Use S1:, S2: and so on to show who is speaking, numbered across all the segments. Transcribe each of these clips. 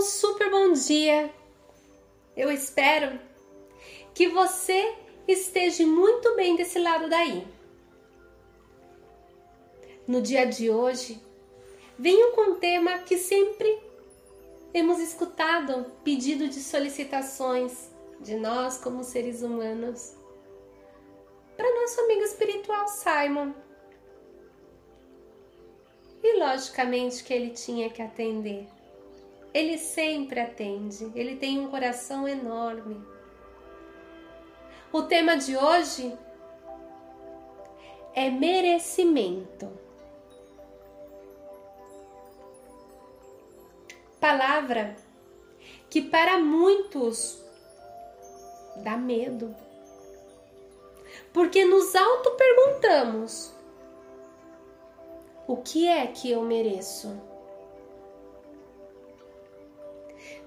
S1: um super bom dia. Eu espero que você esteja muito bem desse lado daí. No dia de hoje, venho com um tema que sempre temos escutado pedido de solicitações de nós como seres humanos para nosso amigo espiritual Simon. E logicamente que ele tinha que atender. Ele sempre atende, ele tem um coração enorme. O tema de hoje é merecimento. Palavra que para muitos dá medo. Porque nos auto perguntamos: o que é que eu mereço?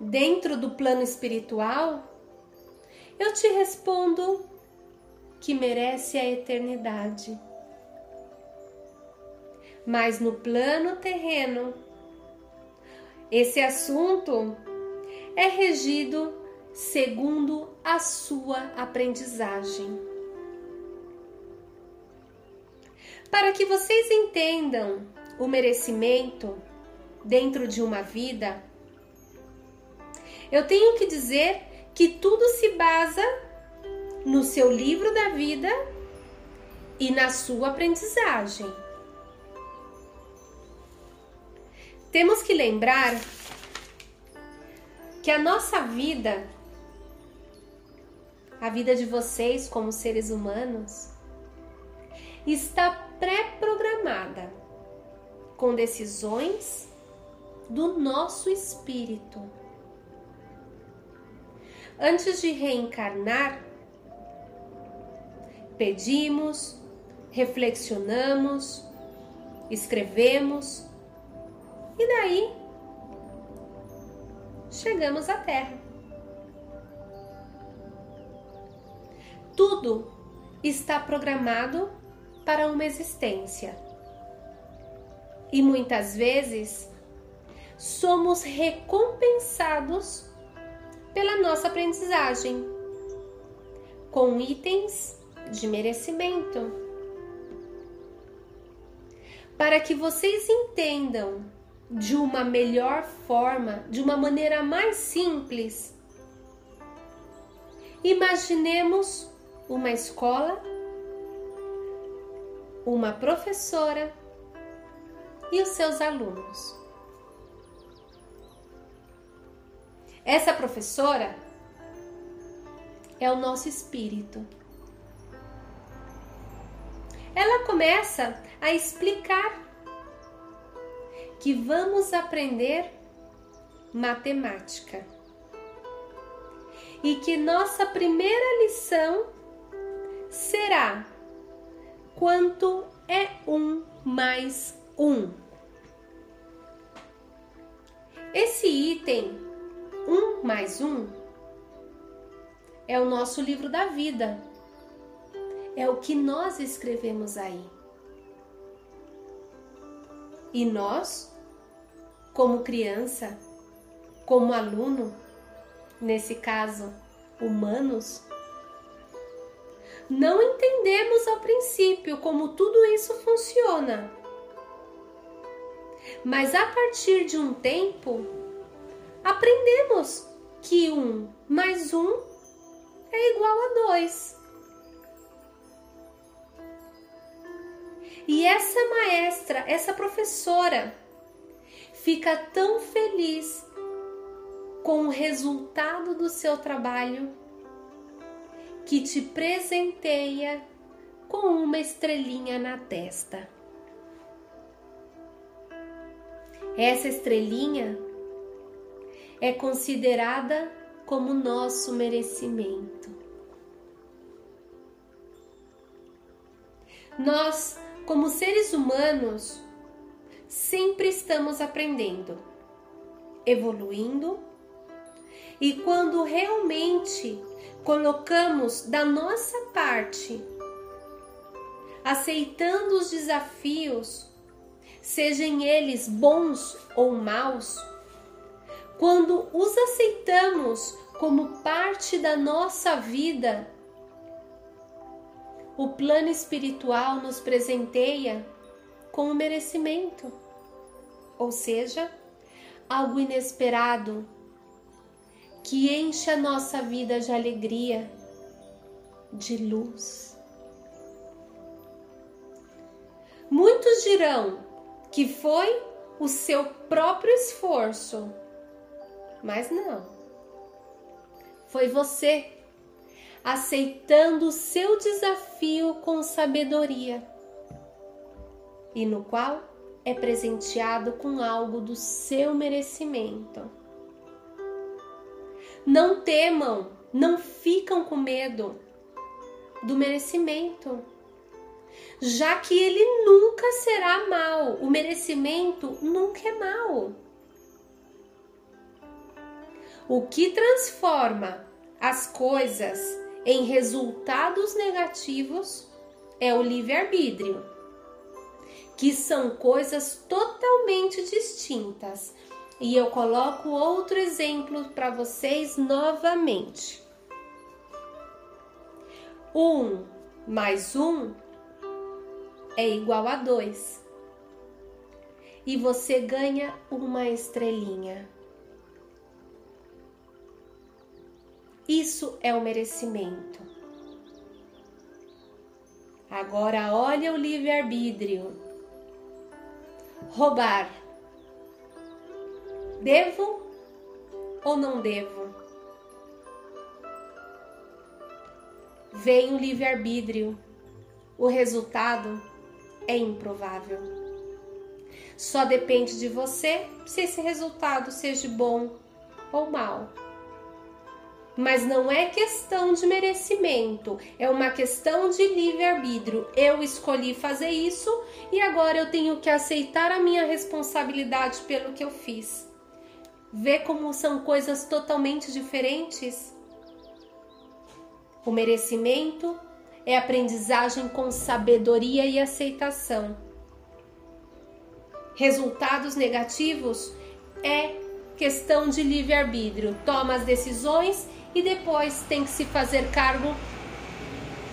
S1: Dentro do plano espiritual, eu te respondo que merece a eternidade. Mas no plano terreno, esse assunto é regido segundo a sua aprendizagem. Para que vocês entendam o merecimento dentro de uma vida, eu tenho que dizer que tudo se basa no seu livro da vida e na sua aprendizagem. Temos que lembrar que a nossa vida, a vida de vocês como seres humanos, está pré-programada com decisões do nosso espírito antes de reencarnar, pedimos, reflexionamos, escrevemos e daí chegamos à Terra. Tudo está programado para uma existência. E muitas vezes somos recompensados pela nossa aprendizagem, com itens de merecimento. Para que vocês entendam de uma melhor forma, de uma maneira mais simples, imaginemos uma escola, uma professora e os seus alunos. Essa professora é o nosso espírito. Ela começa a explicar que vamos aprender matemática e que nossa primeira lição será quanto é um mais um. Esse item um mais um é o nosso livro da vida. É o que nós escrevemos aí. E nós, como criança, como aluno, nesse caso, humanos, não entendemos ao princípio como tudo isso funciona. Mas a partir de um tempo, aprendemos que um mais um é igual a dois. E essa maestra, essa professora, fica tão feliz com o resultado do seu trabalho que te presenteia com uma estrelinha na testa. Essa estrelinha é considerada como nosso merecimento. Nós, como seres humanos, sempre estamos aprendendo, evoluindo, e quando realmente colocamos da nossa parte, aceitando os desafios, sejam eles bons ou maus, quando os aceitamos como parte da nossa vida, o plano espiritual nos presenteia com o merecimento, ou seja, algo inesperado que enche a nossa vida de alegria, de luz. Muitos dirão que foi o seu próprio esforço, mas não. Foi você aceitando o seu desafio com sabedoria e no qual é presenteado com algo do seu merecimento. Não temam, não ficam com medo do merecimento, já que ele nunca será mal, o merecimento nunca é mal. O que transforma as coisas em resultados negativos é o livre-arbítrio, que são coisas totalmente distintas. E eu coloco outro exemplo para vocês novamente. Um mais um é igual a dois. E você ganha uma estrelinha. Isso é o merecimento. Agora olha o livre-arbítrio. Roubar. Devo ou não devo? Vem o livre-arbítrio. O resultado é improvável. Só depende de você se esse resultado seja bom ou mal. Mas não é questão de merecimento, é uma questão de livre-arbítrio. Eu escolhi fazer isso e agora eu tenho que aceitar a minha responsabilidade pelo que eu fiz. Vê como são coisas totalmente diferentes? O merecimento é aprendizagem com sabedoria e aceitação. Resultados negativos é questão de livre-arbítrio. Toma as decisões e depois tem que se fazer cargo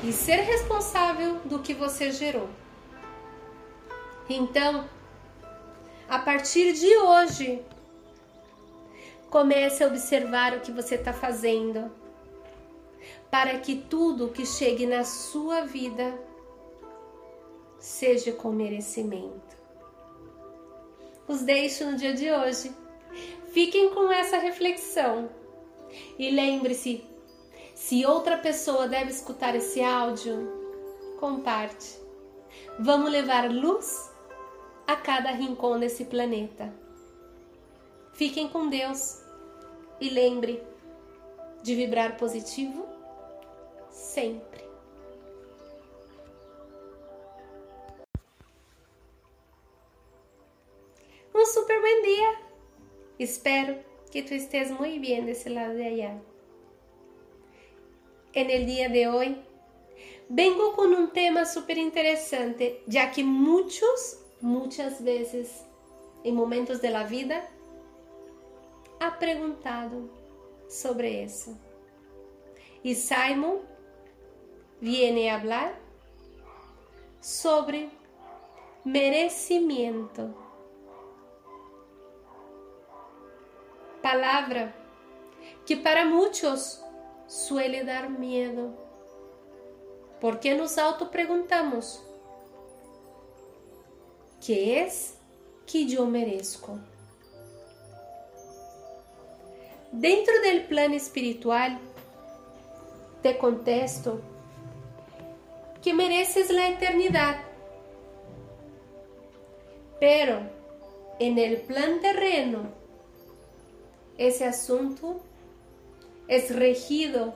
S1: e ser responsável do que você gerou. Então, a partir de hoje, comece a observar o que você está fazendo, para que tudo que chegue na sua vida seja com merecimento. Os deixo no dia de hoje. Fiquem com essa reflexão e lembre-se, se outra pessoa deve escutar esse áudio, comparte. Vamos levar luz a cada rincão desse planeta. Fiquem com Deus e lembre de vibrar positivo sempre. Um super bom dia! Espero que tú estés muy bien de ese lado de allá. En el día de hoy vengo con un tema súper interesante, ya que muchos, muchas veces en momentos de la vida ha preguntado sobre eso. Y Simon viene a hablar sobre merecimiento. Palavra que para muitos suele dar miedo, porque nos auto-perguntamos: que é que eu mereço? Dentro do plano espiritual, te contesto que mereces a eternidade, pero en el plan terreno ese asunto es regido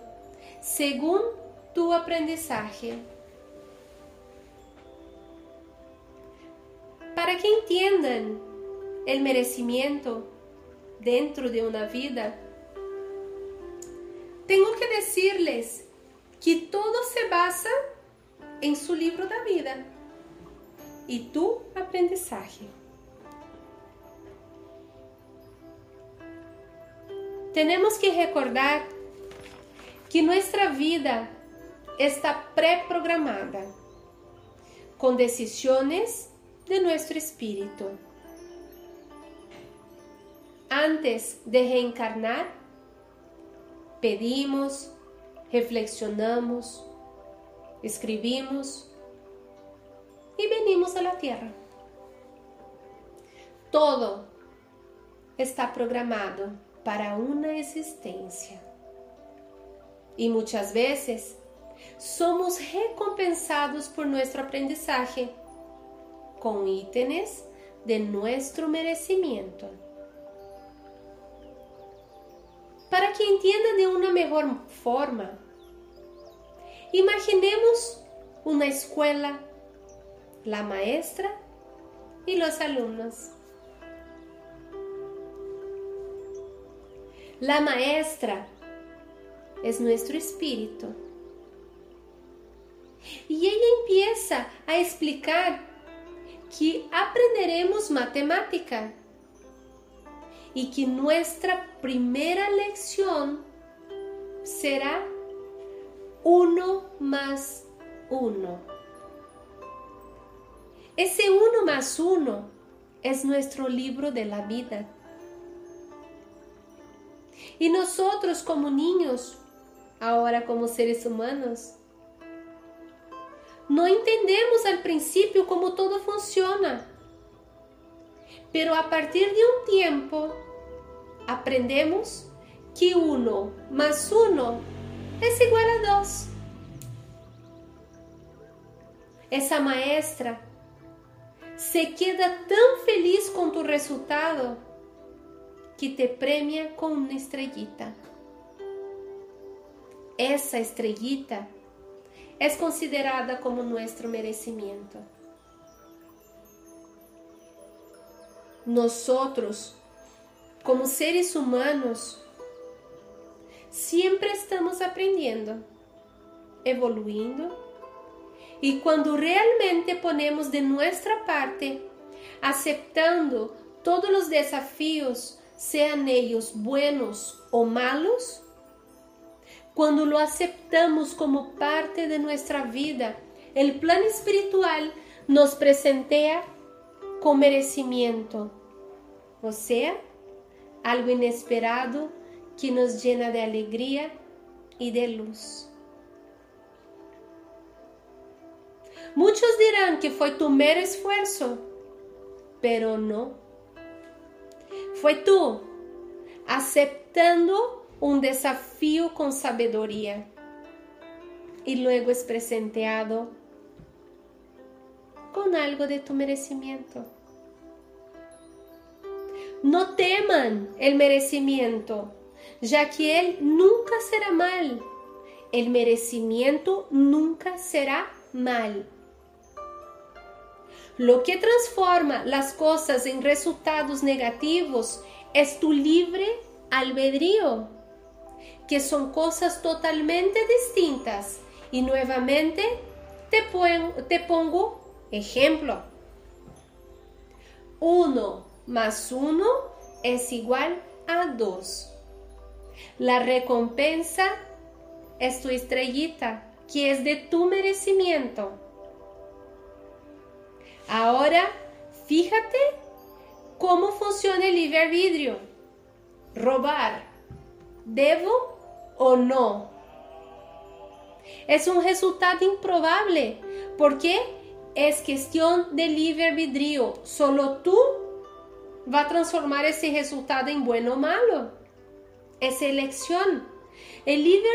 S1: según tu aprendizaje. Para que entiendan el merecimiento dentro de una vida, tengo que decirles que todo se basa en su libro de vida y tu aprendizaje. Tenemos que recordar que nuestra vida está pré-programada con decisiones de nuestro espíritu. Antes de reencarnar, pedimos, reflexionamos, escribimos y venimos a la tierra. Todo está programado para una existencia. Y muchas veces somos recompensados por nuestro aprendizaje con ítems de nuestro merecimiento. Para que entienda de una mejor forma, imaginemos una escuela, la maestra y los alumnos. La maestra es nuestro espíritu. Y ella empieza a explicar que aprenderemos matemática y que nuestra primera lección será uno más uno. Ese uno más uno es nuestro libro de la vida. Y nosotros como niños, ahora como seres humanos, no entendemos al principio cómo todo funciona. Pero a partir de un tiempo aprendemos que uno más uno es igual a dos. Esa maestra se queda tan feliz con tu resultado que te premia con una estrellita. Essa estrellita é considerada como nosso merecimento. Nós, como seres humanos, sempre estamos aprendendo, evoluindo, e quando realmente ponemos de nossa parte, aceptando todos os desafios, sejam eles buenos ou malos, quando lo aceptamos como parte de nossa vida, o plano espiritual nos presentea com merecimento, ou seja, algo inesperado que nos llena de alegria e de luz. Muitos dirão que foi tu mero esforço, pero não. Foi tu aceptando un desafío con sabiduría y luego es presenteado con algo de tu merecimiento. No teman el merecimiento, ya que él nunca será mal. El merecimiento nunca será mal. Lo que transforma las cosas en resultados negativos es tu libre albedrío que son cosas totalmente distintas. Y nuevamente te, pongo ejemplo. Uno más uno es igual a dos. La recompensa es tu estrellita, que es de tu merecimiento. Ahora, fíjate cómo funciona el libre vidrio. Robar. ¿Debo o no. Es un resultado improbable porque es cuestión de libre albedrío. Solo tú va a transformar ese resultado en bueno o malo. Es elección. El libre,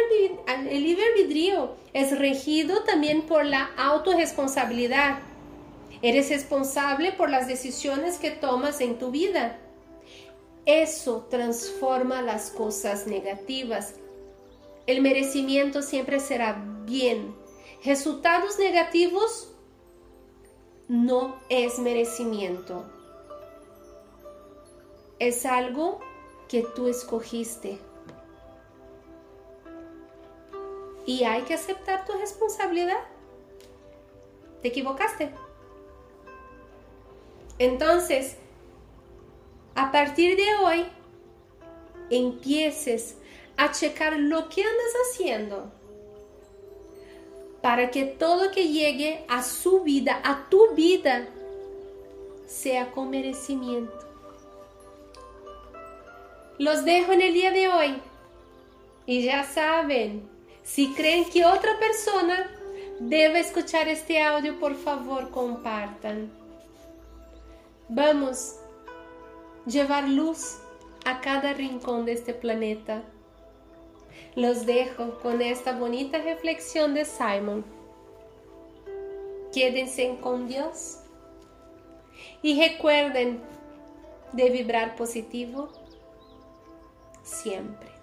S1: el libre albedrío es regido también por la autorresponsabilidad. Eres responsable por las decisiones que tomas en tu vida. Eso transforma las cosas negativas el merecimiento siempre será bien. Resultados negativos no es merecimiento. Es algo que tú escogiste. Y hay que aceptar tu responsabilidad. Te equivocaste. Entonces, a partir de hoy, empieces a checar lo que andas haciendo para que todo que llegue a su vida, a tu vida, sea con merecimiento. Los dejo en el día de hoy y ya saben, si creen que otra persona debe escuchar este audio, por favor compartan. Vamos llevar luz a cada rincón de este planeta. Los dejo con esta bonita reflexión de Simon. Quédense con Dios y recuerden de vibrar positivo siempre.